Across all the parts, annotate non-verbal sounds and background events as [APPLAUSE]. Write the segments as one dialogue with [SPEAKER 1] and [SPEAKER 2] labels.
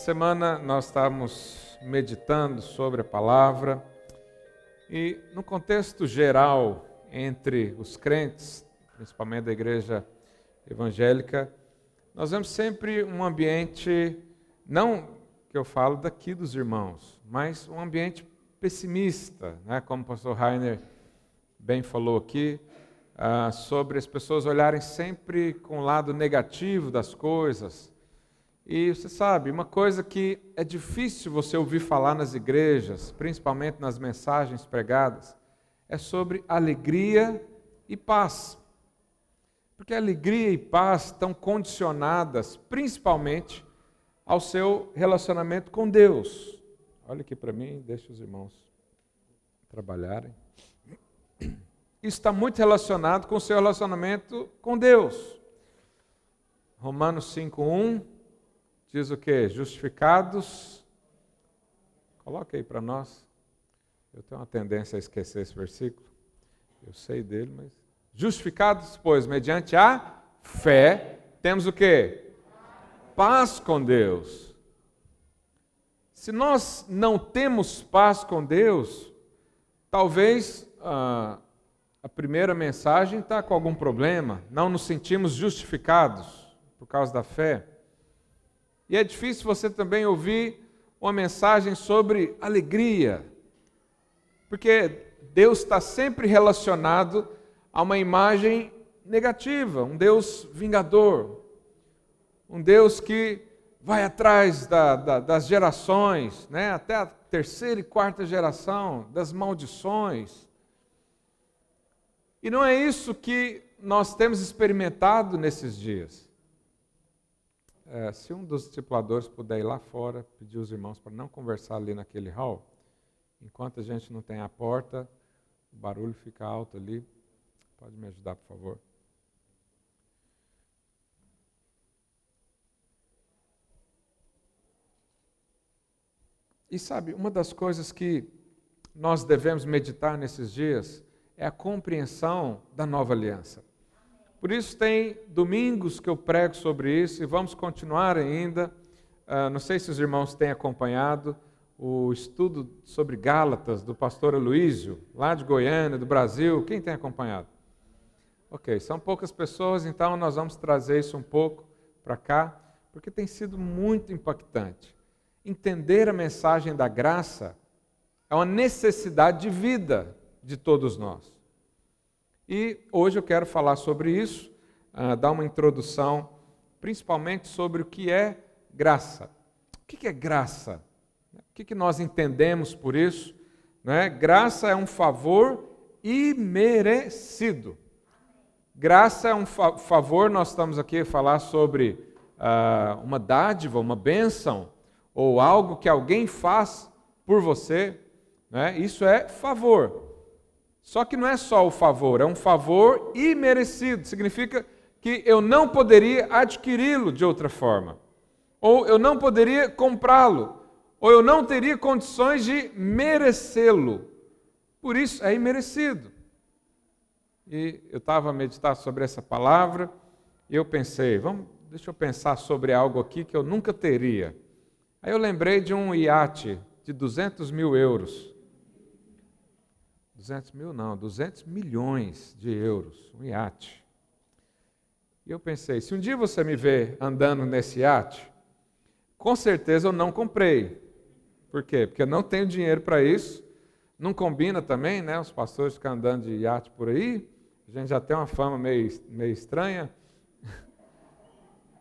[SPEAKER 1] semana nós estamos meditando sobre a palavra e, no contexto geral, entre os crentes, principalmente da igreja evangélica, nós vemos sempre um ambiente, não que eu falo daqui dos irmãos, mas um ambiente pessimista, né? como o pastor Rainer bem falou aqui, ah, sobre as pessoas olharem sempre com o lado negativo das coisas. E você sabe, uma coisa que é difícil você ouvir falar nas igrejas, principalmente nas mensagens pregadas, é sobre alegria e paz. Porque alegria e paz estão condicionadas principalmente ao seu relacionamento com Deus. Olha aqui para mim, deixa os irmãos trabalharem. [CLEARS THROAT] Está muito relacionado com o seu relacionamento com Deus. Romanos 5:1 diz o que? Justificados. Coloca aí para nós. Eu tenho uma tendência a esquecer esse versículo. Eu sei dele, mas justificados, pois, mediante a fé, temos o que? Paz com Deus. Se nós não temos paz com Deus, talvez ah, a primeira mensagem está com algum problema, não nos sentimos justificados por causa da fé. E é difícil você também ouvir uma mensagem sobre alegria, porque Deus está sempre relacionado a uma imagem negativa, um Deus vingador, um Deus que vai atrás da, da, das gerações, né, até a terceira e quarta geração, das maldições. E não é isso que nós temos experimentado nesses dias. É, se um dos discipuladores puder ir lá fora, pedir os irmãos para não conversar ali naquele hall, enquanto a gente não tem a porta, o barulho fica alto ali. Pode me ajudar, por favor? E sabe, uma das coisas que nós devemos meditar nesses dias é a compreensão da nova aliança. Por isso, tem domingos que eu prego sobre isso e vamos continuar ainda. Uh, não sei se os irmãos têm acompanhado o estudo sobre Gálatas do pastor Aloísio, lá de Goiânia, do Brasil. Quem tem acompanhado? Ok, são poucas pessoas, então nós vamos trazer isso um pouco para cá, porque tem sido muito impactante. Entender a mensagem da graça é uma necessidade de vida de todos nós. E hoje eu quero falar sobre isso, uh, dar uma introdução, principalmente sobre o que é graça. O que é graça? O que nós entendemos por isso? Né? Graça é um favor imerecido. Graça é um fa favor, nós estamos aqui a falar sobre uh, uma dádiva, uma bênção, ou algo que alguém faz por você. Né? Isso é favor. Só que não é só o favor, é um favor imerecido. Significa que eu não poderia adquiri-lo de outra forma. Ou eu não poderia comprá-lo. Ou eu não teria condições de merecê-lo. Por isso é imerecido. E eu estava a meditar sobre essa palavra e eu pensei, vamos, deixa eu pensar sobre algo aqui que eu nunca teria. Aí eu lembrei de um iate de 200 mil euros 200 mil não, 200 milhões de euros, um iate. E eu pensei, se um dia você me ver andando nesse iate, com certeza eu não comprei. Por quê? Porque eu não tenho dinheiro para isso. Não combina também, né? Os pastores ficam andando de iate por aí. A gente já tem uma fama meio, meio estranha.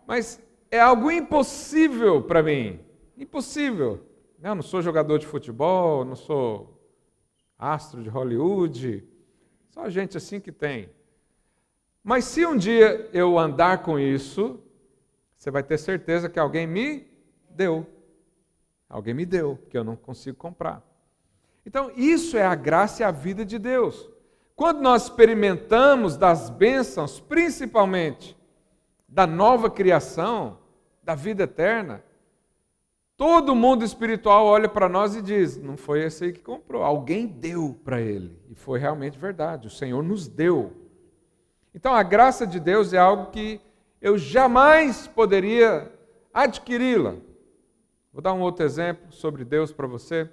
[SPEAKER 1] Mas é algo impossível para mim. Impossível. Eu não sou jogador de futebol, não sou astro de Hollywood, só gente assim que tem. Mas se um dia eu andar com isso, você vai ter certeza que alguém me deu. Alguém me deu, que eu não consigo comprar. Então, isso é a graça e a vida de Deus. Quando nós experimentamos das bênçãos, principalmente da nova criação, da vida eterna, Todo mundo espiritual olha para nós e diz: não foi esse aí que comprou, alguém deu para ele. E foi realmente verdade, o Senhor nos deu. Então a graça de Deus é algo que eu jamais poderia adquiri-la. Vou dar um outro exemplo sobre Deus para você.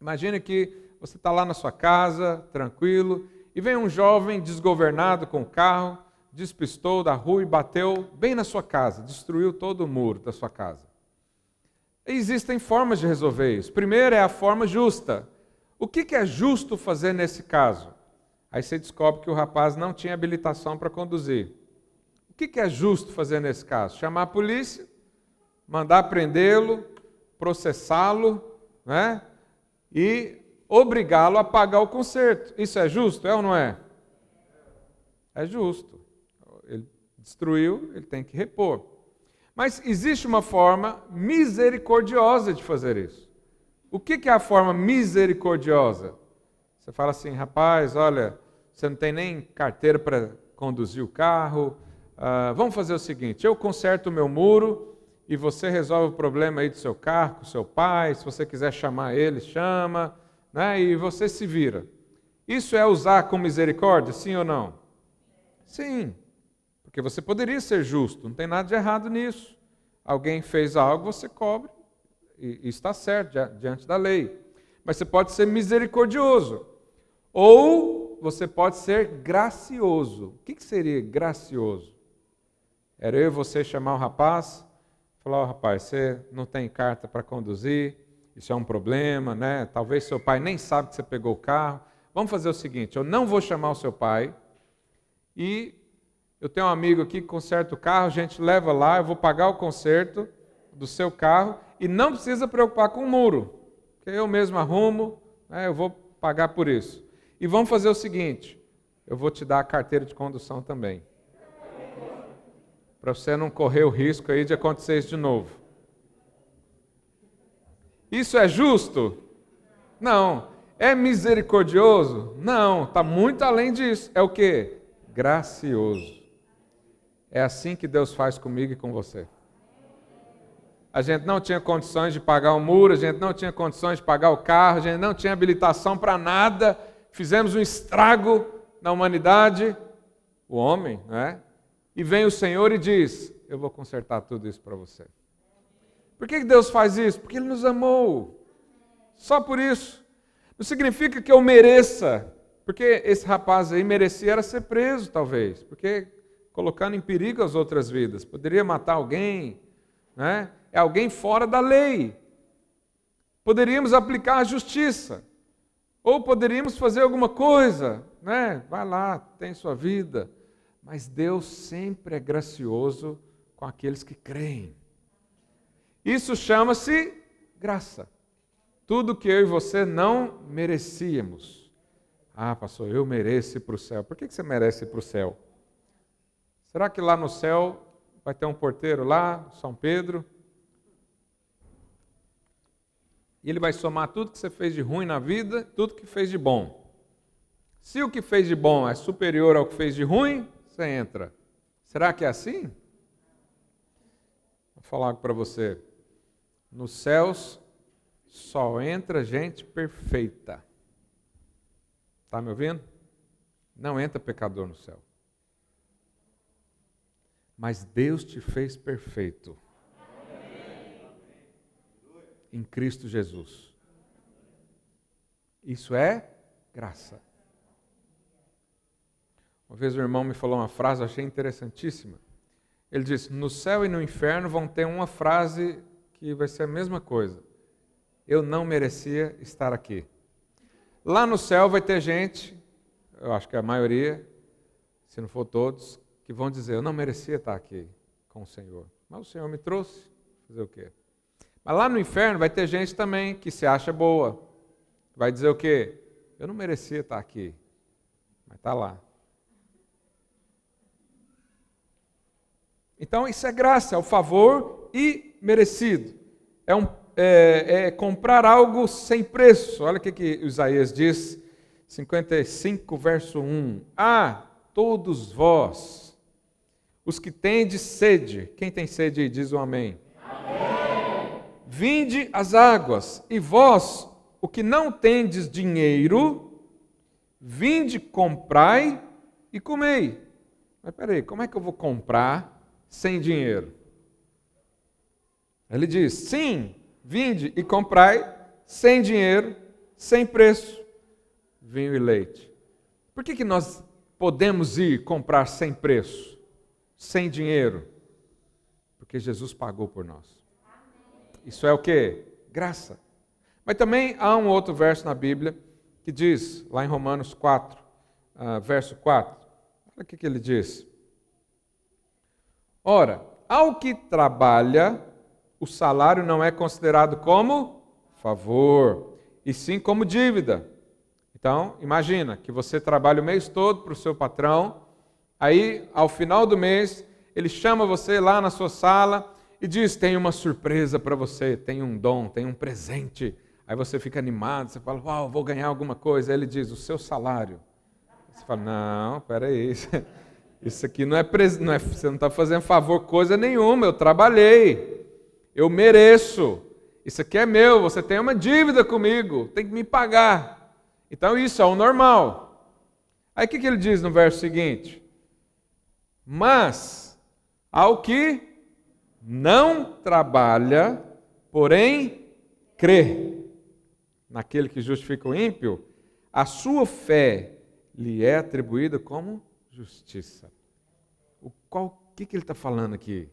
[SPEAKER 1] Imagine que você está lá na sua casa, tranquilo, e vem um jovem desgovernado com o carro, despistou da rua e bateu bem na sua casa, destruiu todo o muro da sua casa. Existem formas de resolver isso. Primeiro é a forma justa. O que é justo fazer nesse caso? Aí você descobre que o rapaz não tinha habilitação para conduzir. O que é justo fazer nesse caso? Chamar a polícia, mandar prendê-lo, processá-lo, né? E obrigá-lo a pagar o conserto. Isso é justo, é ou não é? É justo. Ele destruiu, ele tem que repor. Mas existe uma forma misericordiosa de fazer isso. O que é a forma misericordiosa? Você fala assim, rapaz, olha, você não tem nem carteira para conduzir o carro. Uh, vamos fazer o seguinte: eu conserto o meu muro e você resolve o problema aí do seu carro, com seu pai. Se você quiser chamar ele, chama, né? E você se vira. Isso é usar com misericórdia, sim ou não? Sim. Porque você poderia ser justo, não tem nada de errado nisso. Alguém fez algo, você cobre, e, está certo diante da lei. Mas você pode ser misericordioso. Ou você pode ser gracioso. O que, que seria gracioso? Era eu e você chamar o rapaz, falar: oh, rapaz, você não tem carta para conduzir, isso é um problema, né? Talvez seu pai nem sabe que você pegou o carro. Vamos fazer o seguinte: eu não vou chamar o seu pai e eu tenho um amigo aqui que conserta o carro, a gente leva lá, eu vou pagar o conserto do seu carro e não precisa preocupar com o muro, que eu mesmo arrumo, né, eu vou pagar por isso. E vamos fazer o seguinte: eu vou te dar a carteira de condução também. Para você não correr o risco aí de acontecer isso de novo. Isso é justo? Não. É misericordioso? Não, está muito além disso. É o que? Gracioso. É assim que Deus faz comigo e com você. A gente não tinha condições de pagar o muro, a gente não tinha condições de pagar o carro, a gente não tinha habilitação para nada, fizemos um estrago na humanidade, o homem, né? E vem o Senhor e diz: Eu vou consertar tudo isso para você. Por que Deus faz isso? Porque Ele nos amou. Só por isso. Não significa que eu mereça, porque esse rapaz aí merecia era ser preso, talvez, porque colocando em perigo as outras vidas. Poderia matar alguém, né? é alguém fora da lei. Poderíamos aplicar a justiça, ou poderíamos fazer alguma coisa, né? vai lá, tem sua vida. Mas Deus sempre é gracioso com aqueles que creem. Isso chama-se graça. Tudo que eu e você não merecíamos. Ah, pastor, eu mereço ir para o céu. Por que você merece ir para o céu? Será que lá no céu vai ter um porteiro lá, São Pedro? E ele vai somar tudo que você fez de ruim na vida, tudo que fez de bom. Se o que fez de bom é superior ao que fez de ruim, você entra. Será que é assim? Vou falar algo para você. Nos céus só entra gente perfeita. Está me ouvindo? Não entra pecador no céu mas Deus te fez perfeito. Em Cristo Jesus. Isso é graça. Uma vez o irmão me falou uma frase, eu achei interessantíssima. Ele disse: No céu e no inferno vão ter uma frase que vai ser a mesma coisa. Eu não merecia estar aqui. Lá no céu vai ter gente, eu acho que a maioria, se não for todos, que vão dizer: Eu não merecia estar aqui com o Senhor, mas o Senhor me trouxe. Fazer o quê? Mas lá no inferno vai ter gente também que se acha boa. Vai dizer o quê? Eu não merecia estar aqui, mas está lá. Então, isso é graça, é o favor e merecido. É, um, é, é comprar algo sem preço. Olha o que, que Isaías diz, 55, verso 1. Ah, todos vós os que tendes sede, quem tem sede diz um amém. amém. Vinde as águas, e vós, o que não tendes dinheiro, vinde, comprai e comei. Mas peraí, como é que eu vou comprar sem dinheiro? Ele diz: sim, Vinde e comprai sem dinheiro, sem preço, vinho e leite. Por que, que nós podemos ir comprar sem preço, sem dinheiro? Porque Jesus pagou por nós. Isso é o que? Graça. Mas também há um outro verso na Bíblia que diz, lá em Romanos 4, uh, ah, verso 4, olha o que, que ele diz. Ora, ao que trabalha, o salário não é considerado como favor, e sim como dívida. Então, imagina que você trabalha o mês todo para o seu patrão, aí, ao final do mês, ele chama você lá na sua sala e diz: Tem uma surpresa para você, tem um dom, tem um presente. Aí você fica animado, você fala: Uau, vou ganhar alguma coisa. Aí ele diz: O seu salário. Você fala: Não, peraí. [LAUGHS] Isso aqui não é, não é você não está fazendo favor coisa nenhuma. Eu trabalhei, eu mereço. Isso aqui é meu. Você tem uma dívida comigo, tem que me pagar. Então isso é o normal. Aí o que, que ele diz no verso seguinte? Mas ao que não trabalha, porém crê naquele que justifica o ímpio, a sua fé lhe é atribuída como justiça. O qual que, que ele está falando aqui?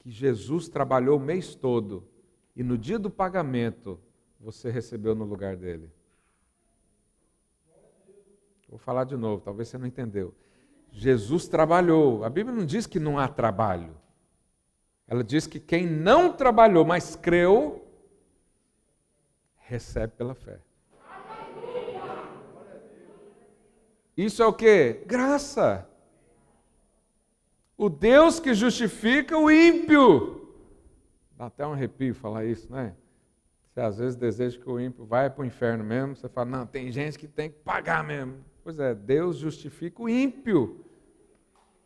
[SPEAKER 1] Que Jesus trabalhou o mês todo e no dia do pagamento você recebeu no lugar dele. Vou falar de novo, talvez você não entendeu. Jesus trabalhou. A Bíblia não diz que não há trabalho. Ela diz que quem não trabalhou, mas creu, recebe pela fé. Isso é o que? Graça. O Deus que justifica o ímpio. Dá até um arrepio falar isso, né? Você às vezes deseja que o ímpio vá para o inferno mesmo, você fala, não, tem gente que tem que pagar mesmo. Pois é, Deus justifica o ímpio.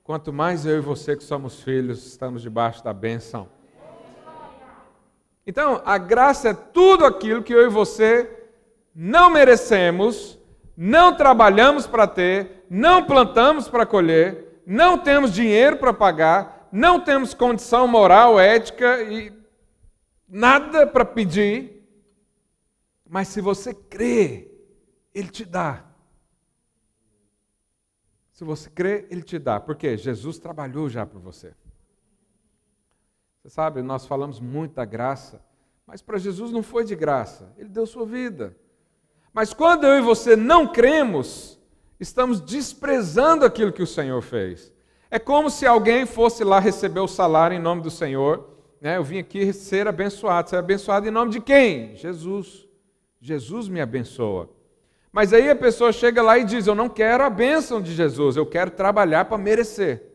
[SPEAKER 1] Quanto mais eu e você que somos filhos estamos debaixo da bênção. Então, a graça é tudo aquilo que eu e você não merecemos, não trabalhamos para ter, não plantamos para colher, não temos dinheiro para pagar, não temos condição moral, ética e nada para pedir. Mas se você crê, Ele te dá. Se você crê, Ele te dá. Porque Jesus trabalhou já por você. Você sabe, nós falamos muito da graça, mas para Jesus não foi de graça, Ele deu sua vida. Mas quando eu e você não cremos, estamos desprezando aquilo que o Senhor fez. É como se alguém fosse lá receber o salário em nome do Senhor. Né? Eu vim aqui ser abençoado. Ser abençoado em nome de quem? Jesus. Jesus me abençoa. Mas aí a pessoa chega lá e diz: Eu não quero a bênção de Jesus, eu quero trabalhar para merecer.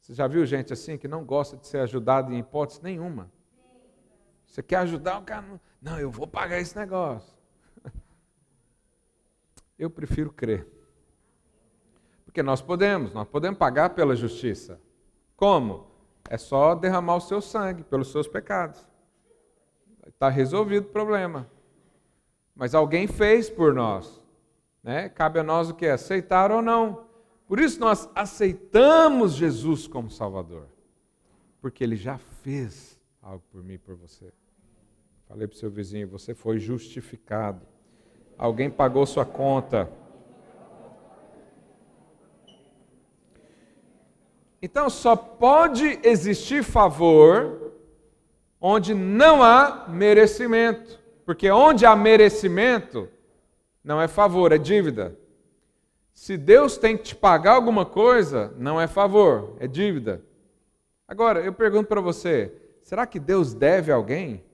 [SPEAKER 1] Você já viu gente assim que não gosta de ser ajudado em hipótese nenhuma? Você quer ajudar o cara? Não, eu vou pagar esse negócio. [LAUGHS] Eu prefiro crer. Porque nós podemos, nós podemos pagar pela justiça. Como? É só derramar o seu sangue pelos seus pecados. Está resolvido o problema. Mas alguém fez por nós. Né? Cabe a nós o que? Aceitar ou não. Por isso nós aceitamos Jesus como Salvador. Porque Ele já fez algo por mim e por você. Falei para o seu vizinho, você foi justificado. Alguém pagou sua conta. Então só pode existir favor onde não há merecimento. Porque onde há merecimento, não é favor, é dívida. Se Deus tem que te pagar alguma coisa, não é favor, é dívida. Agora, eu pergunto para você: será que Deus deve alguém?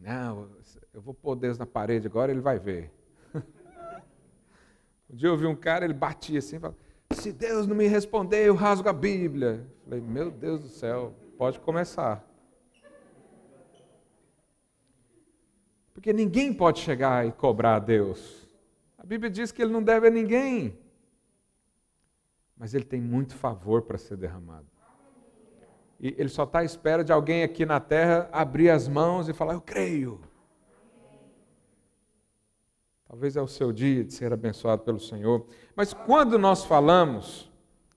[SPEAKER 1] Não, eu vou pôr Deus na parede agora, ele vai ver. [LAUGHS] Um dia eu vi um cara, ele batia assim, falava, se Deus não me responder, eu rasgo a Bíblia. Eu falei, meu Deus do céu, pode começar. Porque ninguém pode chegar e cobrar a Deus. A Bíblia diz que ele não deve a ninguém. Mas ele tem muito favor para ser derramado. E ele só está à espera de alguém aqui na terra abrir as mãos e falar: Eu creio. Talvez é o seu dia de ser abençoado pelo Senhor. Mas quando nós falamos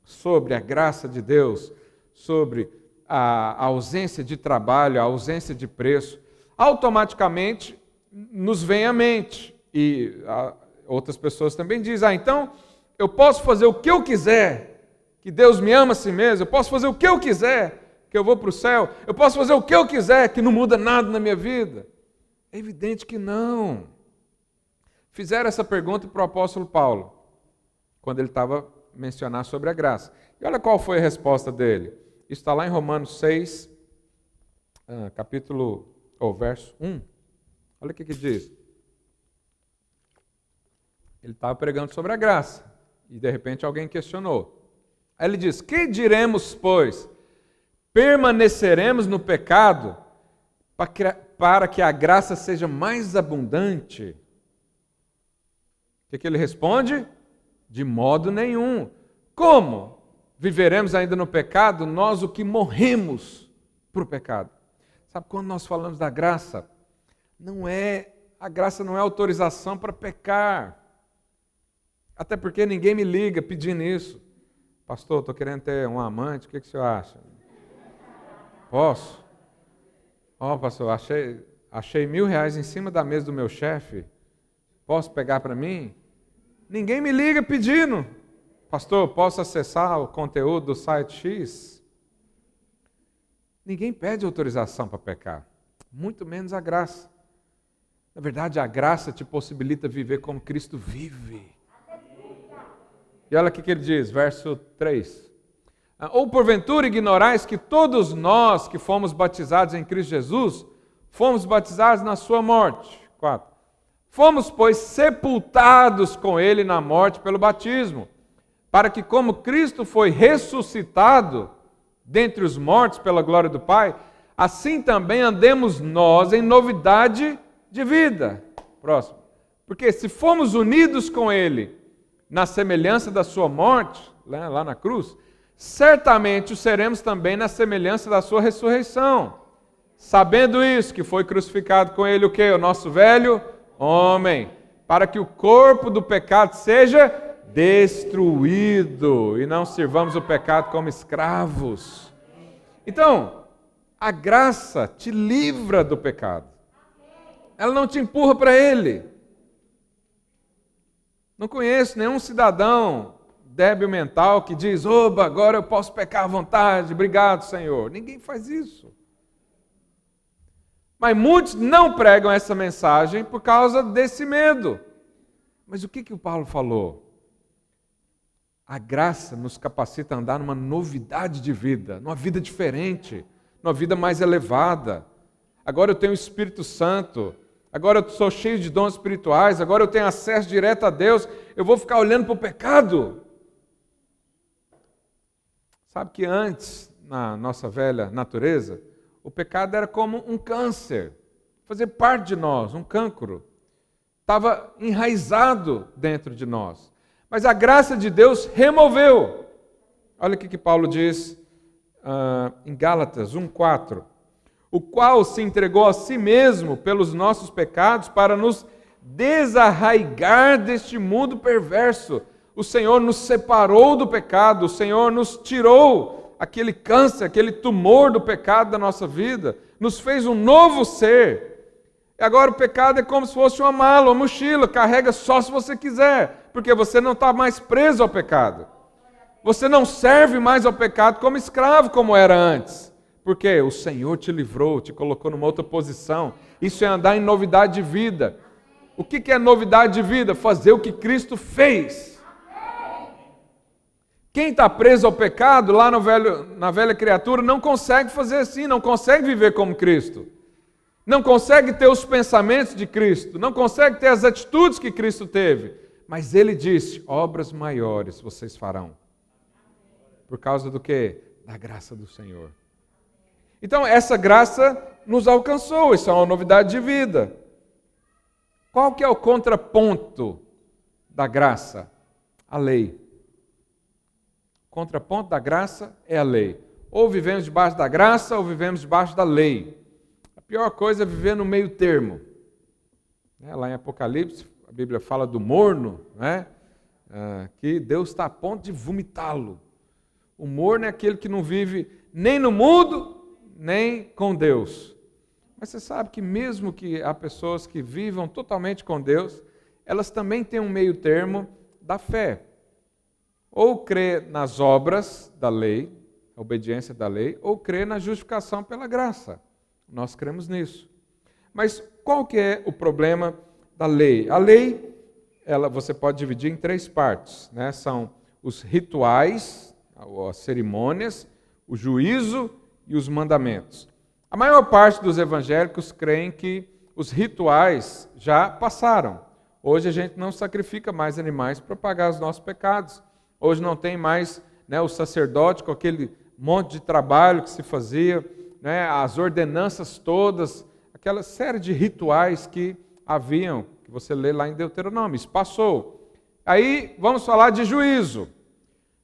[SPEAKER 1] sobre a graça de Deus, sobre a ausência de trabalho, a ausência de preço, automaticamente nos vem à mente. E a, outras pessoas também dizem: ah, então eu posso fazer o que eu quiser, que Deus me ama a si mesmo, eu posso fazer o que eu quiser, que eu vou para o céu, eu posso fazer o que eu quiser, que não muda nada na minha vida. É evidente que não. Fizeram essa pergunta para o apóstolo Paulo, quando ele estava mencionar sobre a graça. E olha qual foi a resposta dele. Isso está lá em Romanos 6, ah, capítulo, ou verso 1. Olha o que, que diz. Ele estava pregando sobre a graça. E de repente alguém questionou. Aí ele diz: Que diremos, pois? Permaneceremos no pecado para que a graça seja mais abundante? O que, que ele responde? De modo nenhum. Como viveremos ainda no pecado, nós o que morremos para o pecado? Sabe, quando nós falamos da graça, não é, a graça não é autorização para pecar. Até porque ninguém me liga pedindo isso. Pastor, estou querendo ter um amante, o que, que o senhor acha? Posso? Ó, oh, pastor, achei, achei mil reais em cima da mesa do meu chefe. Posso pegar para mim? Ninguém me liga pedindo. Pastor, posso acessar o conteúdo do site X? Ninguém pede autorização para pecar, muito menos a graça. Na verdade, a graça te possibilita viver como Cristo vive. E olha o que ele diz, verso 3. Ah, Ou porventura ignorais que todos nós que fomos batizados em Cristo Jesus, fomos batizados na sua morte. 4. Fomos, pois, sepultados com ele na morte pelo batismo, para que, como Cristo foi ressuscitado dentre os mortos pela glória do Pai, assim também andemos nós em novidade de vida. Próximo. Porque se fomos unidos com ele na semelhança da sua morte, né, lá na cruz, certamente o seremos também na semelhança da sua ressurreição. Sabendo isso, que foi crucificado com ele o que? O nosso velho homem, para que o corpo do pecado seja destruído e não sirvamos o pecado como escravos. Então, a graça te livra do pecado. Ela não te empurra para ele. Não conheço nenhum cidadão débil mental que diz: Oba, agora eu posso pecar à vontade, obrigado, Senhor. Ninguém faz isso. Mas muitos não pregam essa mensagem por causa desse medo. Mas o que, que o Paulo falou? A graça nos capacita a andar numa novidade de vida, numa vida diferente, numa vida mais elevada. Agora eu tenho o Espírito Santo, agora eu sou cheio de dons espirituais, agora eu tenho acesso direto a Deus, eu vou ficar olhando para o pecado. Sabe que antes, na nossa velha natureza, o pecado era como um câncer, fazia parte de nós, um cancro. Estava enraizado dentro de nós. Mas a graça de Deus removeu. Olha o que, Paulo diz uh, em Gálatas 1,4. O qual se entregou a si mesmo pelos nossos pecados para nos desarraigar deste mundo perverso. O Senhor nos separou do pecado, o Senhor nos tirou aquele câncer, aquele tumor do pecado da nossa vida, nos fez um novo ser. E agora o pecado é como se fosse uma mala, uma mochila, carrega só se você quiser, porque você não está mais preso ao pecado. Você não serve mais ao pecado como escravo, como era antes. Porque o Senhor te livrou, te colocou numa outra posição. Isso é andar em novidade de vida. O que é novidade de vida? Fazer o que Cristo fez. Quem está preso ao pecado, lá velho, na velha criatura, não consegue fazer assim, não consegue viver como Cristo. Não consegue ter os pensamentos de Cristo, não consegue ter as atitudes que Cristo teve. Mas ele disse: obras maiores vocês farão. Por causa do que? Da graça do Senhor. Então, essa graça nos alcançou, isso é uma novidade de vida. Qual que é o contraponto da graça? A lei contraponto da graça é a lei. Ou vivemos debaixo da graça ou vivemos debaixo da lei. A pior coisa é viver no meio termo. É, lá em Apocalipse, a Bíblia fala do morno, né? Ah, que Deus está a ponto de vomitá-lo. O morno é aquele que não vive nem no mundo, nem com Deus. Mas você sabe que mesmo que há pessoas que vivam totalmente com Deus, elas também têm um meio termo da fé. Ou crê nas obras da lei, a obediência da lei, ou crê na justificação pela graça. Nós cremos nisso. Mas qual que é o problema da lei? A lei, ela você pode dividir em três partes, né? São os rituais, as cerimônias, o juízo e os mandamentos. A maior parte dos evangélicos creem que os rituais já passaram. Hoje a gente não sacrifica mais animais para pagar os nossos pecados. Hoje não tem mais né, o sacerdote com aquele monte de trabalho que se fazia, né, as ordenanças todas, aquela série de rituais que haviam, que você lê lá em Deuteronômio. Isso passou. Aí vamos falar de juízo.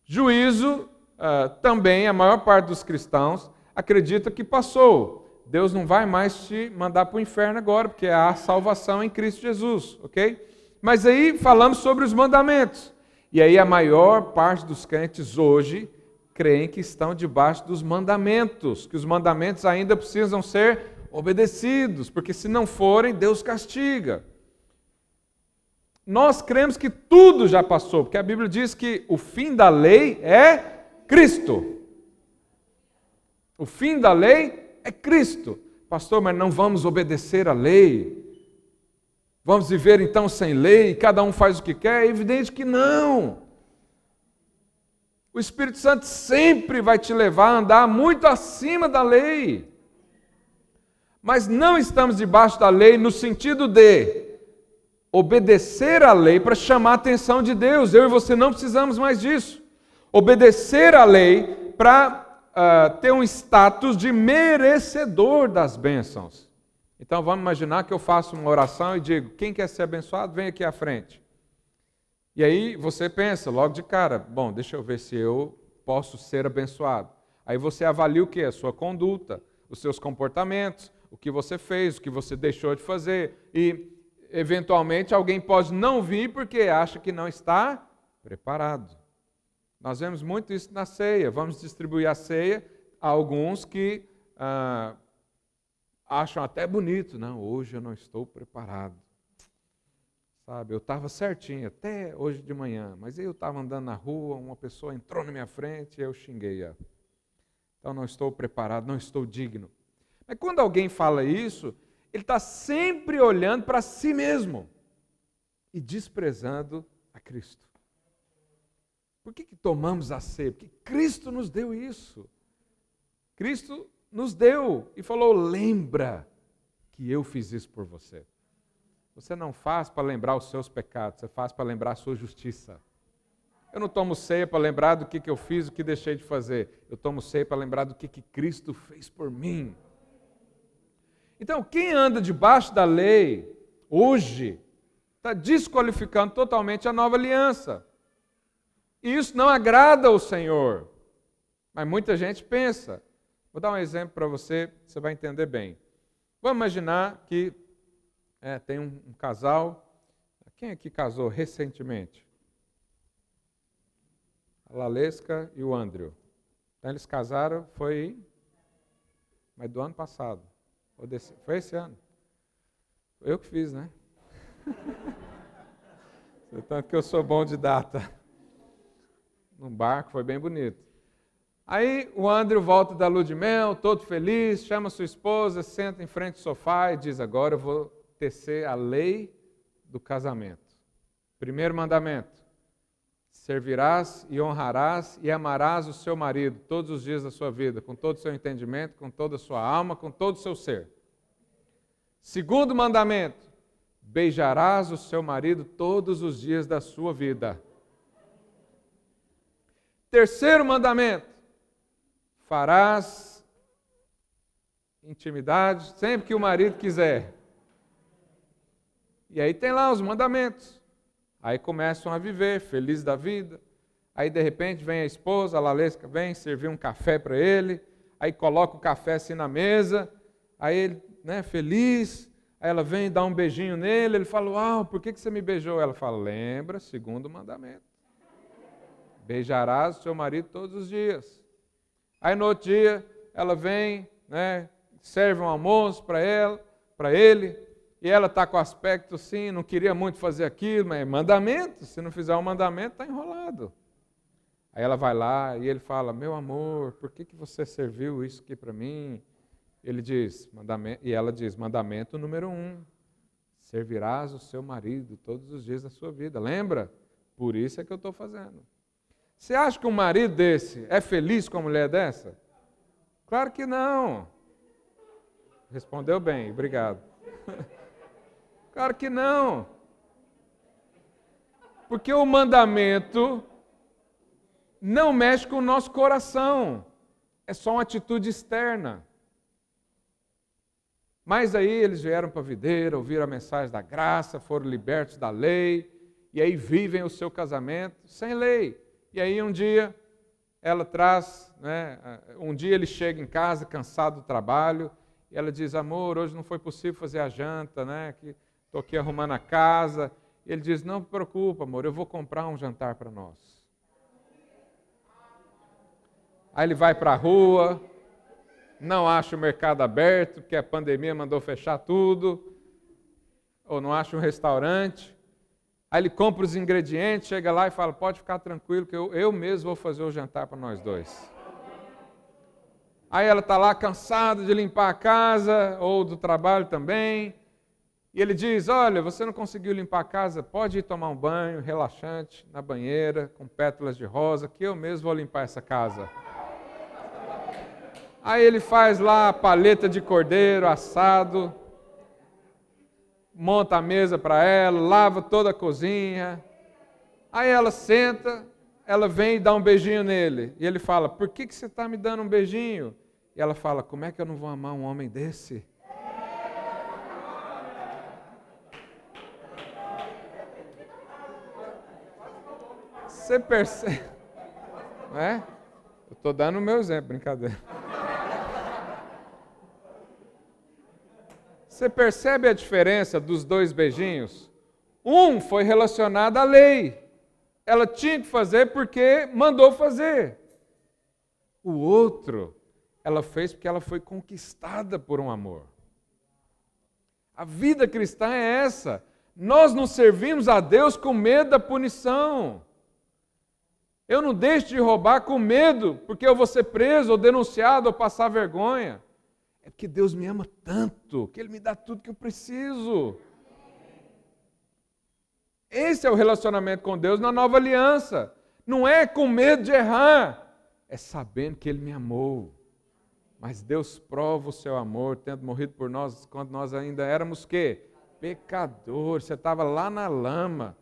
[SPEAKER 1] Juízo, uh, também a maior parte dos cristãos acredita que passou. Deus não vai mais te mandar para o inferno agora, porque há salvação em Cristo Jesus, ok? Mas aí falamos sobre os mandamentos. E aí a maior parte dos crentes hoje creem que estão debaixo dos mandamentos, que os mandamentos ainda precisam ser obedecidos, porque se não forem, Deus castiga. Nós cremos que tudo já passou, porque a Bíblia diz que o fim da lei é Cristo. O fim da lei é Cristo. Pastor, mas não vamos obedecer à lei. Vamos viver então sem lei, cada um faz o que quer? É evidente que não. O Espírito Santo sempre vai te levar a andar muito acima da lei. Mas não estamos debaixo da lei no sentido de obedecer à lei para chamar a atenção de Deus. Eu e você não precisamos mais disso. Obedecer à lei para uh, ter um status de merecedor das bênçãos. Então vamos imaginar que eu faço uma oração e digo: quem quer ser abençoado, vem aqui à frente. E aí você pensa logo de cara: bom, deixa eu ver se eu posso ser abençoado. Aí você avalia o que? A sua conduta, os seus comportamentos, o que você fez, o que você deixou de fazer. E, eventualmente, alguém pode não vir porque acha que não está preparado. Nós vemos muito isso na ceia. Vamos distribuir a ceia a alguns que ah, acham até bonito. Não, hoje eu não estou preparado. Sabe, eu estava certinho até hoje de manhã, mas eu estava andando na rua, uma pessoa entrou na minha frente e eu xinguei ela. Então não estou preparado, não estou digno. Mas quando alguém fala isso, ele está sempre olhando para si mesmo e desprezando a Cristo. Por que, que tomamos a ceia? Porque Cristo nos deu isso. Cristo nos deu e falou: lembra que eu fiz isso por você. Você não faz para lembrar os seus pecados, você faz para lembrar a sua justiça. Eu não tomo ceia para lembrar do que, que eu fiz, o que deixei de fazer. Eu tomo ceia para lembrar do que, que Cristo fez por mim. Então, quem anda debaixo da lei, hoje, está desqualificando totalmente a nova aliança. E isso não agrada ao Senhor. Mas muita gente pensa. Vou dar um exemplo para você, você vai entender bem. Vamos imaginar que é, tem um, um casal. Quem aqui casou recentemente? A Lalesca e o Andrew. Então eles casaram, foi. Mas do ano passado. Foi esse ano. Foi eu que fiz, né? [LAUGHS] Tanto que eu sou bom de data. Num barco, foi bem bonito. Aí o Andrew volta da lua de mel, todo feliz, chama sua esposa, senta em frente ao sofá e diz: Agora eu vou tecer a lei do casamento. Primeiro mandamento: servirás e honrarás e amarás o seu marido todos os dias da sua vida, com todo o seu entendimento, com toda a sua alma, com todo o seu ser. Segundo mandamento: beijarás o seu marido todos os dias da sua vida. Terceiro mandamento: farás intimidade sempre que o marido quiser. E aí tem lá os mandamentos. Aí começam a viver, feliz da vida. Aí de repente vem a esposa, a Lalesca vem servir um café para ele. Aí coloca o café assim na mesa. Aí ele, né, feliz. Aí ela vem dá um beijinho nele. Ele fala: Uau, por que, que você me beijou? Ela fala: Lembra, segundo mandamento. Beijarás o seu marido todos os dias. Aí no outro dia ela vem, né, serve um almoço para ela, para ele, e ela está com aspecto assim, não queria muito fazer aquilo, mas é mandamento, se não fizer o um mandamento, está enrolado. Aí ela vai lá e ele fala: Meu amor, por que, que você serviu isso aqui para mim? Ele diz, mandamento, e ela diz: Mandamento número um: servirás o seu marido todos os dias da sua vida. Lembra? Por isso é que eu estou fazendo. Você acha que um marido desse é feliz com a mulher dessa? Claro que não. Respondeu bem, obrigado. [LAUGHS] claro que não. Porque o mandamento não mexe com o nosso coração. É só uma atitude externa. Mas aí eles vieram para a videira, ouviram a mensagem da graça, foram libertos da lei, e aí vivem o seu casamento sem lei. E aí um dia ela traz, né, um dia ele chega em casa cansado do trabalho, e ela diz: Amor, hoje não foi possível fazer a janta, né? Estou aqui arrumando a casa. E ele diz: Não se preocupa, amor, eu vou comprar um jantar para nós. Aí ele vai para a rua, não acha o mercado aberto, porque a pandemia mandou fechar tudo, ou não acha um restaurante. Aí ele compra os ingredientes, chega lá e fala: Pode ficar tranquilo, que eu, eu mesmo vou fazer o jantar para nós dois. Aí ela está lá cansada de limpar a casa, ou do trabalho também. E ele diz: Olha, você não conseguiu limpar a casa, pode ir tomar um banho relaxante na banheira, com pétalas de rosa, que eu mesmo vou limpar essa casa. Aí ele faz lá a paleta de cordeiro assado, monta a mesa para ela, lava toda a cozinha. Aí ela senta, ela vem e dá um beijinho nele. E ele fala: Por que, que você está me dando um beijinho? E ela fala: Como é que eu não vou amar um homem desse? Você percebe? Não [LAUGHS] é? Eu estou dando o meu exemplo, brincadeira. Você percebe a diferença dos dois beijinhos? Um foi relacionado à lei. Ela tinha que fazer porque mandou fazer. O outro, ela fez porque ela foi conquistada por um amor. A vida cristã é essa. Nós não servimos a Deus com medo da punição. Eu não deixo de roubar com medo, porque eu vou ser preso ou denunciado ou passar vergonha. É porque Deus me ama tanto que Ele me dá tudo que eu preciso. Esse é o relacionamento com Deus na nova aliança. Não é com medo de errar, é sabendo que Ele me amou. Mas Deus prova o seu amor, tendo morrido por nós quando nós ainda éramos quê? Pecadores. Você estava lá na lama,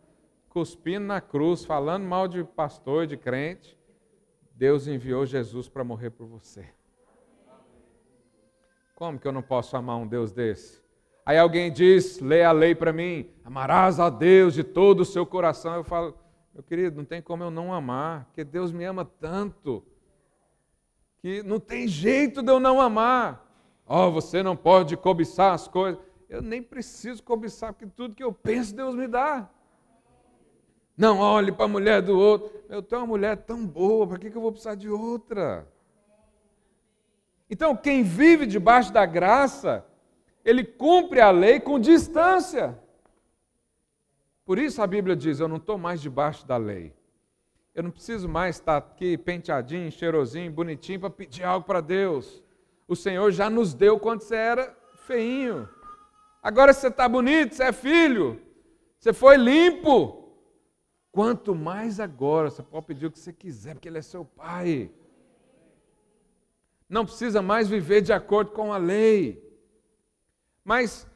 [SPEAKER 1] cuspindo na cruz, falando mal de pastor, de crente. Deus enviou Jesus para morrer por você. Como que eu não posso amar um Deus desse? Aí alguém diz, lê a lei para mim, amarás a Deus de todo o seu coração. Eu falo, meu querido, não tem como eu não amar, porque Deus me ama tanto, que não tem jeito de eu não amar. Oh, você não pode cobiçar as coisas. Eu nem preciso cobiçar, porque tudo que eu penso, Deus me dá. Não olhe para a mulher do outro. Eu tenho uma mulher tão boa, para que eu vou precisar de outra? Então, quem vive debaixo da graça, ele cumpre a lei com distância. Por isso a Bíblia diz: Eu não estou mais debaixo da lei. Eu não preciso mais estar aqui penteadinho, cheirosinho, bonitinho para pedir algo para Deus. O Senhor já nos deu quando você era feinho. Agora você está bonito, você é filho, você foi limpo. Quanto mais agora, você pode pedir o que você quiser, porque Ele é seu Pai não precisa mais viver de acordo com a lei. Mas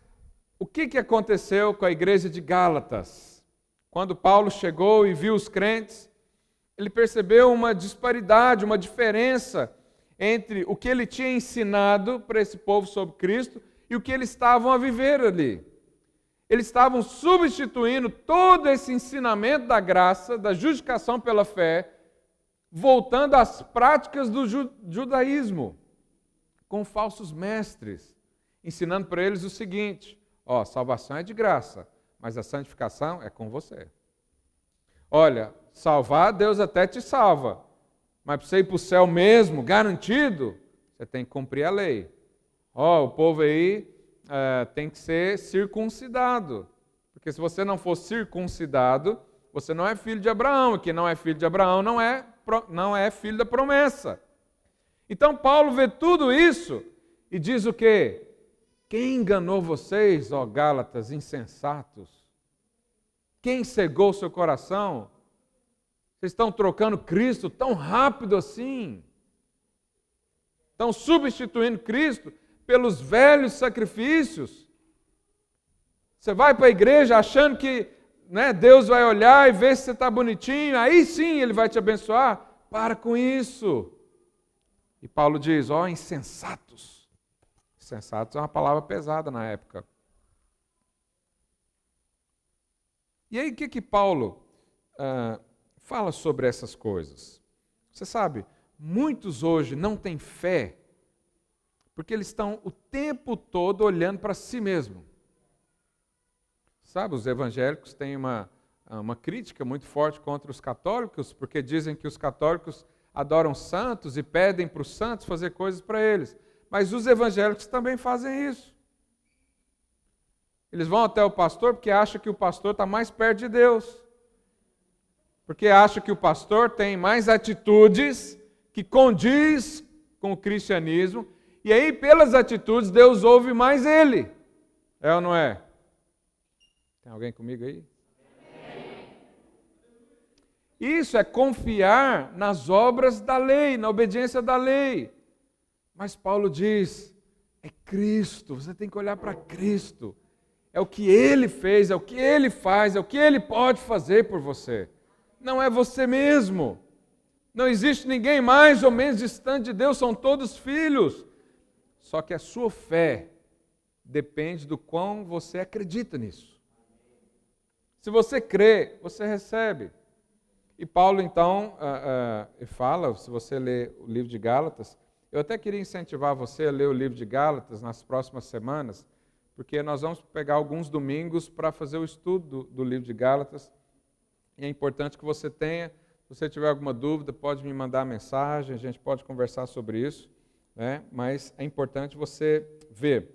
[SPEAKER 1] o que, que aconteceu com a igreja de Gálatas? Quando Paulo chegou e viu os crentes, ele percebeu uma disparidade, uma diferença entre o que ele tinha ensinado para esse povo sobre Cristo e o que eles estavam a viver ali. Eles estavam substituindo todo esse ensinamento da graça, da justificação pela fé, voltando às práticas do judaísmo, com falsos mestres, ensinando para eles o seguinte: ó, salvação é de graça, mas a santificação é com você. Olha, salvar, Deus até te salva, Mas para você ir para o céu mesmo, garantido, você tem que cumprir a lei. Ó, o povo aí uh, tem que ser circuncidado. Porque se você não for circuncidado, você não é filho de Abraão. E quem não é filho de Abraão não é, não é filho da promessa. Então Paulo vê tudo isso e diz o quê? Quem enganou vocês, ó Gálatas insensatos? Quem cegou seu coração? Vocês estão trocando Cristo tão rápido assim? Estão substituindo Cristo pelos velhos sacrifícios? Você vai para a igreja achando que né, Deus vai olhar e ver se você está bonitinho, aí sim Ele vai te abençoar. Para com isso. E Paulo diz: ó, oh, insensatos. Insensatos é uma palavra pesada na época. E aí, o que que Paulo uh, fala sobre essas coisas? Você sabe, muitos hoje não têm fé porque eles estão o tempo todo olhando para si mesmo. Sabe, os evangélicos têm uma, uma crítica muito forte contra os católicos, porque dizem que os católicos adoram santos e pedem para os santos fazer coisas para eles. Mas os evangélicos também fazem isso. Eles vão até o pastor porque acham que o pastor está mais perto de Deus. Porque acham que o pastor tem mais atitudes que condiz com o cristianismo. E aí, pelas atitudes, Deus ouve mais ele. É ou não é? Tem alguém comigo aí? Isso é confiar nas obras da lei, na obediência da lei. Mas Paulo diz: é Cristo, você tem que olhar para Cristo. É o que ele fez, é o que ele faz, é o que ele pode fazer por você. Não é você mesmo. Não existe ninguém mais ou menos distante de Deus, são todos filhos. Só que a sua fé depende do quão você acredita nisso. Se você crê, você recebe. E Paulo, então, uh, uh, fala, se você ler o livro de Gálatas, eu até queria incentivar você a ler o livro de Gálatas nas próximas semanas, porque nós vamos pegar alguns domingos para fazer o estudo do, do, livro de Gálatas. E é importante que você tenha, se você tiver alguma dúvida, pode me mandar mensagem, a gente pode conversar sobre isso, né? mas é importante você ver.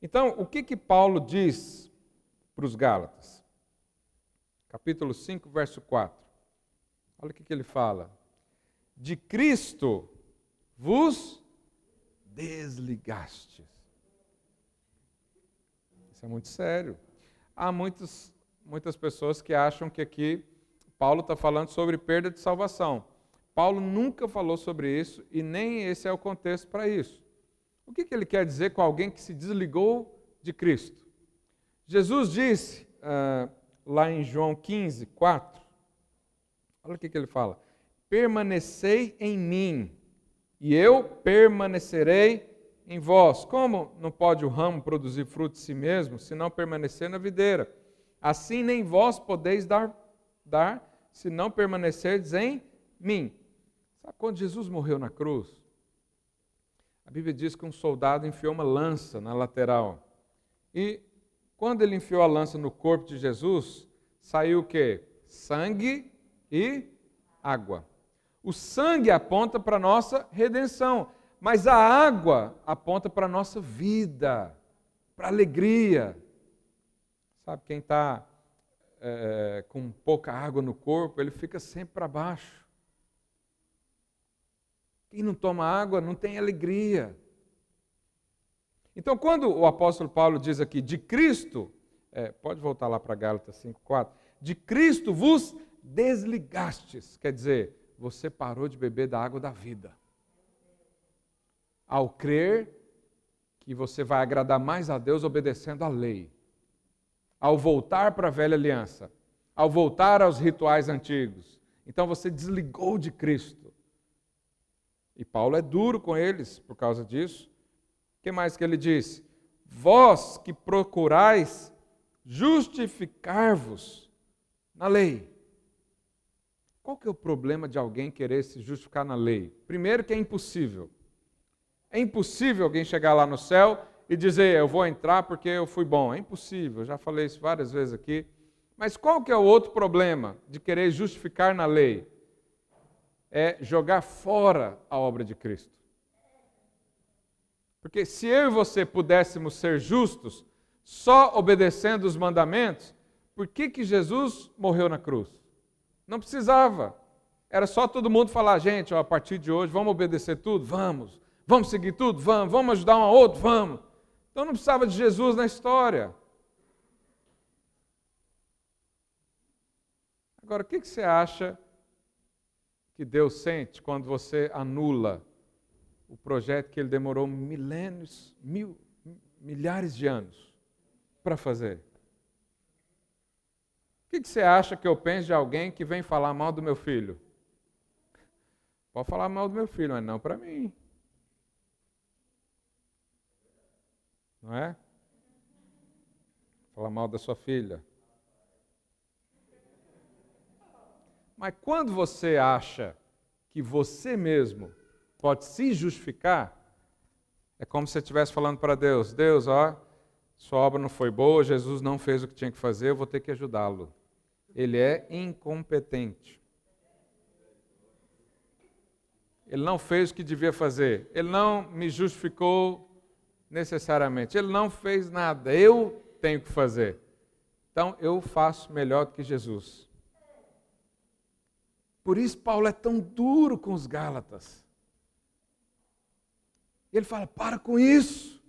[SPEAKER 1] Então, o que, que Paulo diz para os Gálatas? Capítulo 5, verso 4. Olha o que, que ele fala. De Cristo vos desligastes. Isso é muito sério. Há muitos, muitas pessoas que acham que aqui Paulo está falando sobre perda de salvação. Paulo nunca falou sobre isso e nem esse é o contexto para isso. O que, que ele quer dizer com alguém que se desligou de Cristo? Jesus disse uh, lá em João 15, 4, Olha o que, ele fala: permanecei em mim, e eu permanecerei em vós. Como não pode o ramo produzir fruto de si mesmo, se não permanecer na videira? Assim nem vós podeis dar, dar se não permanecerdes em mim. Sabe quando Jesus morreu na cruz? A Bíblia diz que um soldado enfiou uma lança na lateral. E quando ele enfiou a lança no corpo de Jesus, saiu o quê? Sangue e água. O sangue aponta para a nossa redenção, mas a água aponta para a nossa vida, para a alegria. Sabe, quem está é, com pouca água no corpo, ele fica sempre para baixo. Quem não toma água não tem alegria. Então, quando o apóstolo Paulo diz aqui, de Cristo, é, pode voltar lá para Gálatas 5,4, de Cristo vos desligastes, quer dizer, você parou de beber da água da vida. Ao crer que você vai agradar mais a Deus obedecendo à lei. Ao voltar para a velha aliança, ao voltar aos rituais antigos. Então você desligou de Cristo. E Paulo é duro com eles por causa disso. Que mais que ele diz? Vós que procurais justificar-vos na lei. Qual que é o problema de alguém querer se justificar na lei? Primeiro que é impossível. É impossível alguém chegar lá no céu e dizer, eu vou entrar porque eu fui bom. É impossível, eu já falei isso várias vezes aqui. Mas qual que é o outro problema de querer justificar na lei? é jogar fora a obra de Cristo. Porque se eu e você pudéssemos ser justos só obedecendo os mandamentos, por que, que Jesus morreu na cruz? Não precisava. Era só todo mundo falar, gente, ó, a partir de hoje vamos obedecer tudo? Vamos. Vamos seguir tudo? Vamos. Vamos ajudar um ao outro? Vamos. Então não precisava de Jesus na história. Agora, o que, que você acha que Deus sente quando você anula o projeto que ele demorou milênios, mil, milhares de anos para fazer? O que, que você acha que eu penso de alguém que vem falar mal do meu filho? Pode falar mal do meu filho, mas não para mim. Não é? Falar mal da sua filha. Mas quando você acha que você mesmo pode se justificar, é como se você estivesse falando para Deus: Deus, ó, sua obra não foi boa, Jesus não fez o que tinha que fazer, eu vou ter que ajudá-lo. Ele é incompetente. Ele não fez o que devia fazer. Ele não me justificou necessariamente. Ele não fez nada. Eu tenho que fazer. Então eu faço melhor do que Jesus. Por isso Paulo é tão duro com os Gálatas. Ele fala: para com isso.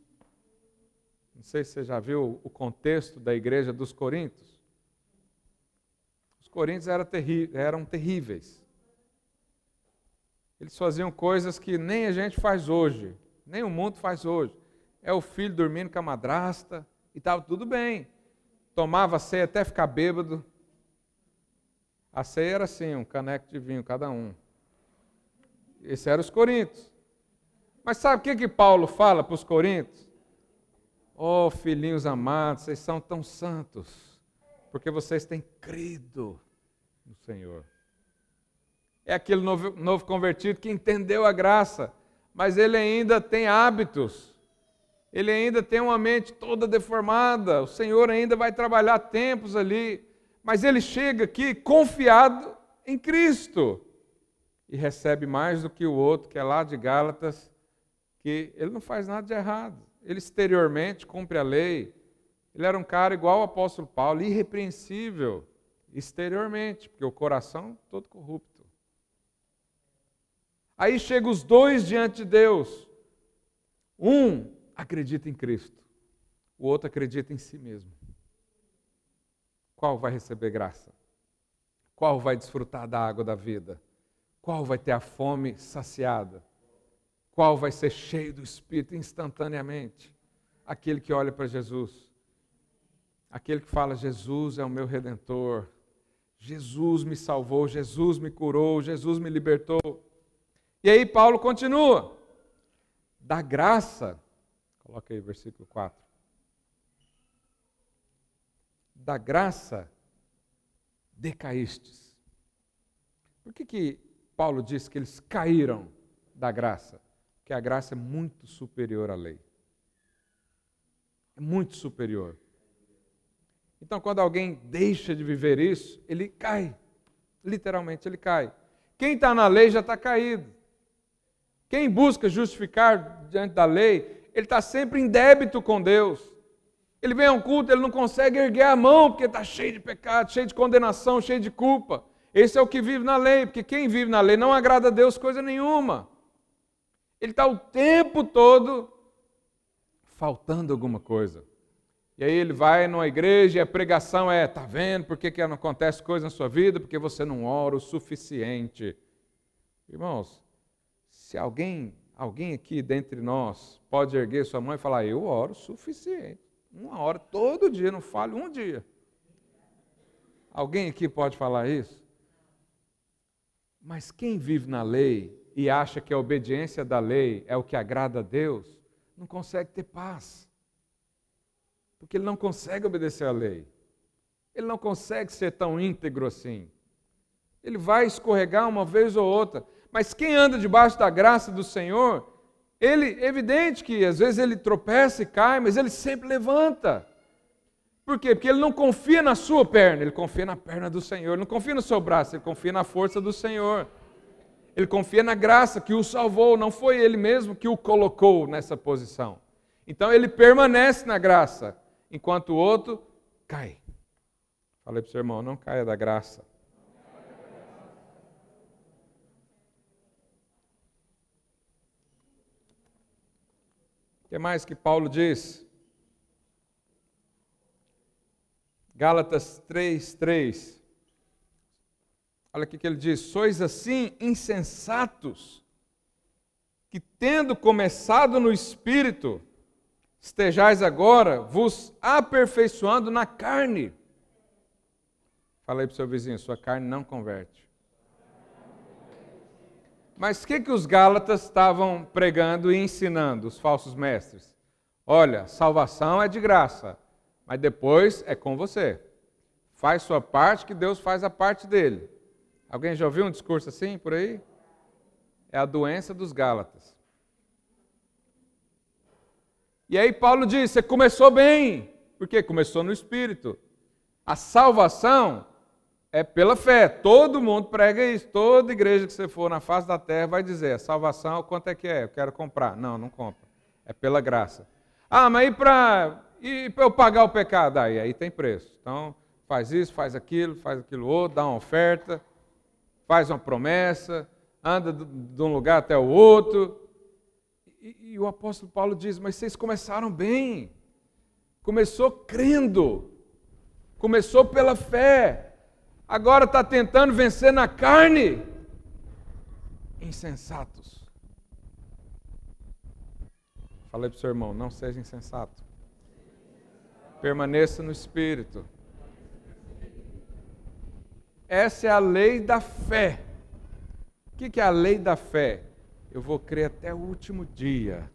[SPEAKER 1] Não sei se você já viu o contexto da igreja dos Coríntios. Os Coríntios eram, terríveis. Eles faziam coisas que nem a gente faz hoje, nem o mundo faz hoje. É o filho dormindo com a madrasta e estava tudo bem. Tomava ceia até ficar bêbado. A ceia era assim, um caneco de vinho cada um. Esse era os coríntios. Mas sabe o que, que Paulo fala para os coríntios? Oh, filhinhos amados, vocês são tão santos, porque vocês têm crido no Senhor. É aquele novo, novo convertido que entendeu a graça, mas ele ainda tem hábitos, ele ainda tem uma mente toda deformada, o Senhor ainda vai trabalhar tempos ali mas ele chega aqui confiado em Cristo e recebe mais do que o outro, que é lá de Gálatas, que ele não faz nada de errado. Ele exteriormente cumpre a lei. Ele era um cara igual ao apóstolo Paulo, irrepreensível exteriormente, porque o coração todo corrupto. Aí chegam os dois diante de Deus. Um acredita em Cristo, o outro acredita em si mesmo. Qual vai receber graça? Qual vai desfrutar da água da vida? Qual vai ter a fome saciada? Qual vai ser cheio do Espírito instantaneamente? Aquele que olha para Jesus. Aquele que fala: Jesus é o meu redentor. Jesus me salvou, Jesus me curou, Jesus me libertou. E aí Paulo continua. Da graça, coloca aí versículo 4 da graça decaístes. Por que, que Paulo diz que eles caíram da graça? Porque a graça é muito superior à lei. É muito superior. Então, quando alguém deixa de viver isso, ele cai. Literalmente, ele cai. Quem está na lei já está caído. Quem busca justificar diante da lei, ele está sempre em débito com Deus. Ele vem a um culto, ele não consegue erguer a mão, porque está cheio de pecado, cheio de condenação, cheio de culpa. Esse é o que vive na lei, porque quem vive na lei não agrada a Deus coisa nenhuma. Ele está o tempo todo faltando alguma coisa. E aí ele vai numa igreja e a pregação é: está vendo por que, que não acontece coisa na sua vida? Porque você não ora o suficiente. Irmãos, se alguém, alguém aqui dentre nós pode erguer sua mão e falar: Eu oro o suficiente. Uma hora, todo dia, não falho um dia. Alguém aqui pode falar isso? Mas quem vive na lei e acha que a obediência da lei é o que agrada a Deus, não consegue ter paz. Porque ele não consegue obedecer à lei. Ele não consegue ser tão íntegro assim. Ele vai escorregar uma vez ou outra. Mas quem anda debaixo da graça do Senhor, ele, evidente que às vezes ele tropeça e cai, mas ele sempre levanta. Por quê? Porque ele não confia na sua perna, ele confia na perna do Senhor. Ele não confia no seu braço, ele confia na força do Senhor. Ele confia na graça que o salvou, não foi ele mesmo que o colocou nessa posição. Então ele permanece na graça, enquanto o outro cai. Falei para o seu irmão, não caia da graça. O que mais que Paulo diz? Gálatas 3, 3. Olha o que ele diz: sois assim insensatos, que tendo começado no espírito, estejais agora vos aperfeiçoando na carne. Falei para o seu vizinho: sua carne não converte. Mas o que, que os Gálatas estavam pregando e ensinando, os falsos mestres? Olha, salvação é de graça, mas depois é com você. Faz sua parte, que Deus faz a parte dele. Alguém já ouviu um discurso assim por aí? É a doença dos Gálatas. E aí Paulo diz: você começou bem, porque começou no Espírito. A salvação é pela fé. Todo mundo prega isso. Toda igreja que você for na face da terra vai dizer: a salvação, quanto é que é? Eu quero comprar. Não, não compra. É pela graça. Ah, mas e para e eu pagar o pecado? Aí, aí tem preço. Então, faz isso, faz aquilo, faz aquilo outro, dá uma oferta, faz uma promessa, anda de um lugar até o outro. E, e o apóstolo Paulo diz: Mas vocês começaram bem. Começou crendo. Começou pela fé. Agora está tentando vencer na carne. Insensatos. Falei para o seu irmão: não seja insensato. Permaneça no espírito. Essa é a lei da fé. O que é a lei da fé? eu vou crer até o último dia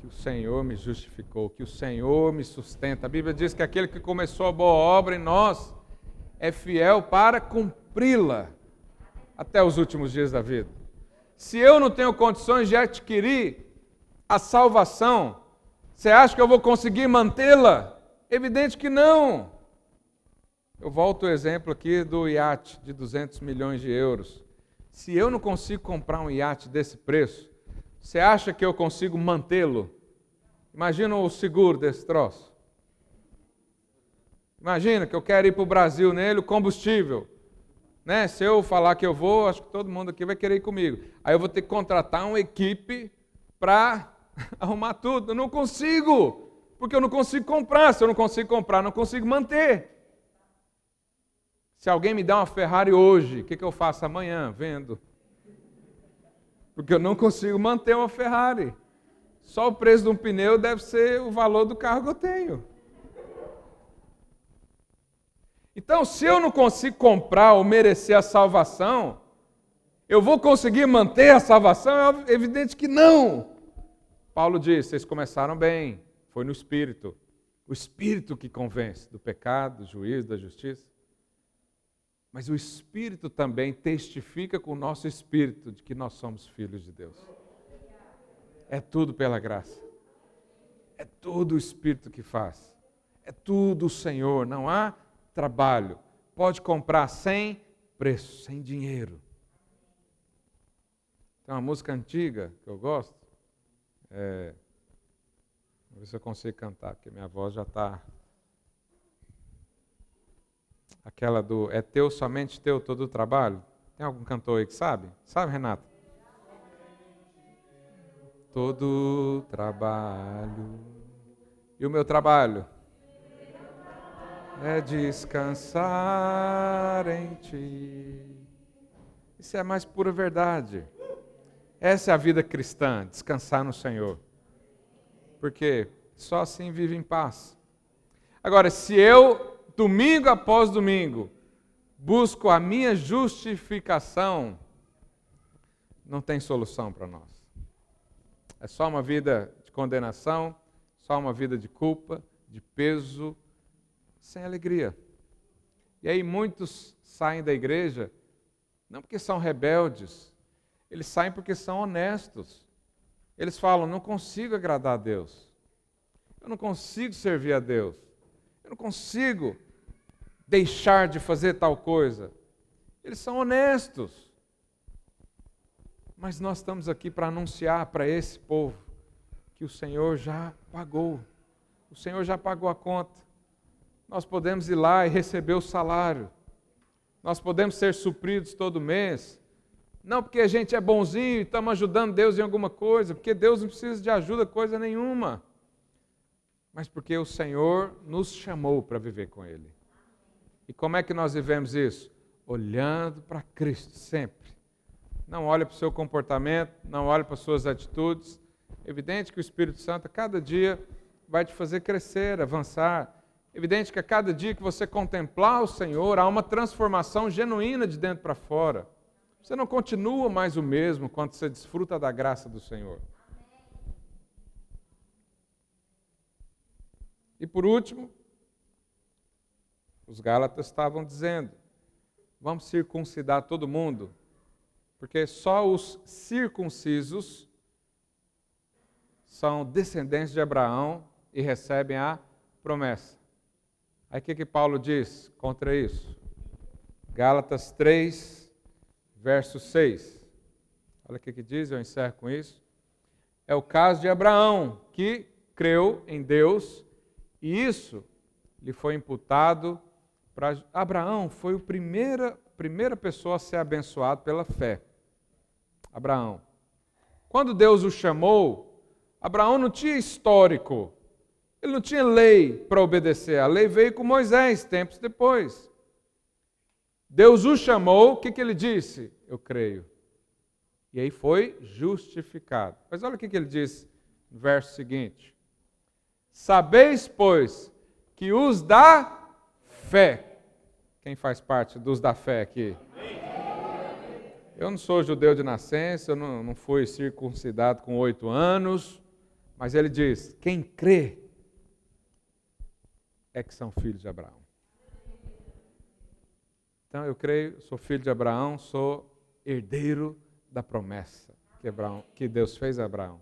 [SPEAKER 1] que o Senhor me justificou, que o Senhor me sustenta. A Bíblia diz que aquele que começou a boa obra em nós é fiel para cumpri-la até os últimos dias da vida. Se eu não tenho condições de adquirir a salvação, você acha que eu vou conseguir mantê-la? Evidente que não. Eu volto o exemplo aqui do iate de 200 milhões de euros. Se eu não consigo comprar um iate desse preço, você acha que eu consigo mantê-lo? Imagina o seguro desse troço. Imagina que eu quero ir para o Brasil nele, o combustível. Né? Se eu falar que eu vou, acho que todo mundo aqui vai querer ir comigo. Aí eu vou ter que contratar uma equipe para [LAUGHS] arrumar tudo. Eu não consigo, porque eu não consigo comprar. Se eu não consigo comprar, não consigo manter. Se alguém me dá uma Ferrari hoje, o que, que eu faço amanhã? Vendo. Porque eu não consigo manter uma Ferrari. Só o preço de um pneu deve ser o valor do carro que eu tenho. Então, se eu não consigo comprar ou merecer a salvação, eu vou conseguir manter a salvação? É evidente que não. Paulo diz: vocês começaram bem, foi no Espírito. O Espírito que convence do pecado, do juízo, da justiça. Mas o Espírito também testifica com o nosso espírito de que nós somos filhos de Deus. É tudo pela graça. É tudo o Espírito que faz. É tudo o Senhor. Não há trabalho. Pode comprar sem preço, sem dinheiro. Tem uma música antiga que eu gosto. É... Vou ver se eu consigo cantar, porque minha voz já está Aquela do é teu, somente teu, todo o trabalho. Tem algum cantor aí que sabe? Sabe, Renata? Todo trabalho. E o meu trabalho? É descansar em ti. Isso é a mais pura verdade. Essa é a vida cristã, descansar no Senhor. Porque só assim vive em paz. Agora, se eu domingo após domingo, busco a minha justificação, não tem solução para nós. É só uma vida de condenação, só uma vida de culpa, de peso, sem alegria. E aí muitos saem da igreja não porque são rebeldes, eles saem porque são honestos. Eles falam: não consigo agradar a Deus, eu não consigo servir a Deus, eu não consigo deixar de fazer tal coisa. Eles são honestos. Mas nós estamos aqui para anunciar para esse povo que o Senhor já pagou. O Senhor já pagou a conta. Nós podemos ir lá e receber o salário. Nós podemos ser supridos todo mês. Não porque a gente é bonzinho e estamos ajudando Deus em alguma coisa, porque Deus não precisa de ajuda coisa nenhuma. Mas porque o Senhor nos chamou para viver com Ele. E como é que nós vivemos isso? Olhando para Cristo sempre. Não olhe para o seu comportamento, não olhe para as suas atitudes. Evidente que o Espírito Santo, cada dia, vai te fazer crescer, avançar. Evidente que a cada dia que você contemplar o Senhor, há uma transformação genuína de dentro para fora. Você não continua mais o mesmo quando você desfruta da graça do Senhor. E por último, os Gálatas estavam dizendo: vamos circuncidar todo mundo, porque só os circuncisos são descendentes de Abraão e recebem a promessa. Aí o que, que Paulo diz contra isso? Gálatas 3, verso 6. Olha o que, que diz, eu encerro com isso. É o caso de Abraão, que creu em Deus e isso lhe foi imputado Abraão foi a primeira, primeira pessoa a ser abençoado pela fé. Abraão. Quando Deus o chamou, Abraão não tinha histórico, ele não tinha lei para obedecer. A lei veio com Moisés, tempos depois. Deus o chamou, o que, que ele disse? Eu creio. E aí foi justificado. Mas olha o que, que ele diz no verso seguinte: Sabeis, pois, que os da fé quem faz parte dos da fé aqui? Eu não sou judeu de nascença, eu não, não fui circuncidado com oito anos, mas ele diz: quem crê é que são filhos de Abraão. Então eu creio, sou filho de Abraão, sou herdeiro da promessa que, Abraão, que Deus fez a Abraão.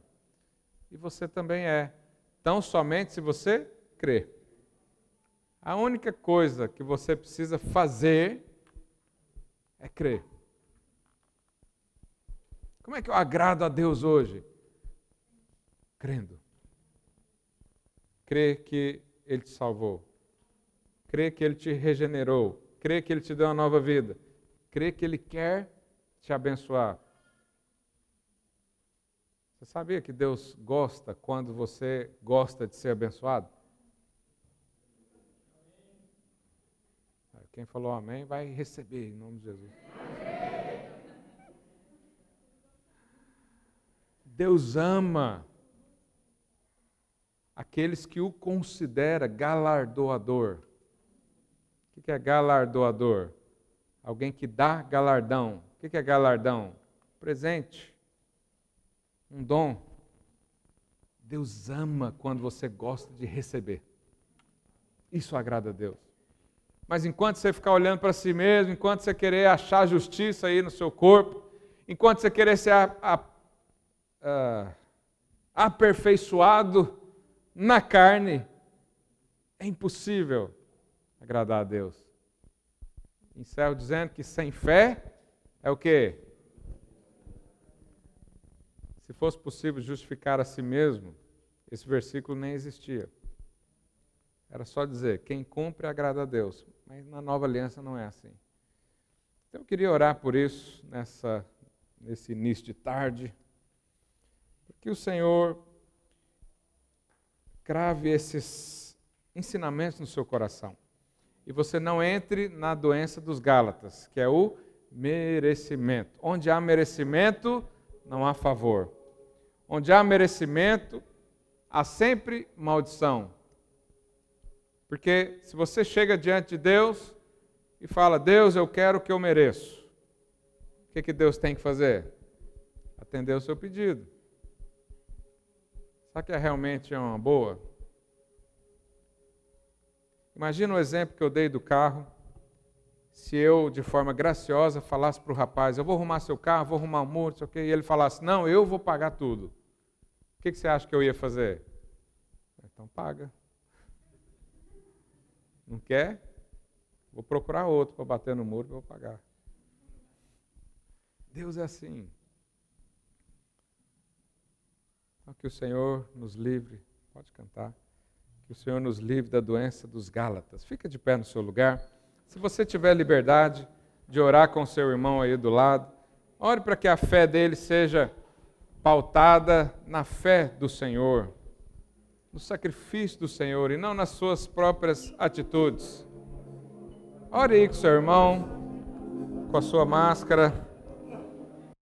[SPEAKER 1] E você também é. Então, somente se você crê. A única coisa que você precisa fazer é crer. Como é que eu agrado a Deus hoje? Crendo. Crer que Ele te salvou. Crer que Ele te regenerou. Crer que Ele te deu uma nova vida. Crer que Ele quer te abençoar. Você sabia que Deus gosta quando você gosta de ser abençoado? Quem falou amém vai receber em nome de Jesus. Deus ama aqueles que o considera galardoador. O que é galardoador? Alguém que dá galardão. O que é galardão? Presente. Um dom. Deus ama quando você gosta de receber. Isso agrada a Deus. Mas enquanto você ficar olhando para si mesmo, enquanto você querer achar justiça aí no seu corpo, enquanto você querer ser a, a, a, aperfeiçoado na carne, é impossível agradar a Deus. Encerro dizendo que sem fé é o quê? Se fosse possível justificar a si mesmo, esse versículo nem existia. Era só dizer: quem cumpre agrada a Deus. Mas na nova aliança não é assim. Então eu queria orar por isso nessa, nesse início de tarde. Que o Senhor crave esses ensinamentos no seu coração. E você não entre na doença dos Gálatas, que é o merecimento. Onde há merecimento, não há favor. Onde há merecimento, há sempre maldição. Porque se você chega diante de Deus e fala, Deus, eu quero o que eu mereço, o que, que Deus tem que fazer? Atender o seu pedido. Será que é realmente uma boa? Imagina o exemplo que eu dei do carro. Se eu, de forma graciosa, falasse para o rapaz: Eu vou arrumar seu carro, vou arrumar um muro, sei o quê, e ele falasse: Não, eu vou pagar tudo. O que, que você acha que eu ia fazer? Então paga. Não quer? Vou procurar outro para bater no muro e vou pagar. Deus é assim. Que o Senhor nos livre, pode cantar, que o Senhor nos livre da doença dos Gálatas. Fica de pé no seu lugar. Se você tiver liberdade de orar com seu irmão aí do lado, ore para que a fé dele seja pautada na fé do Senhor, no sacrifício do Senhor e não nas suas próprias atitudes. Ore aí com seu irmão, com a sua máscara.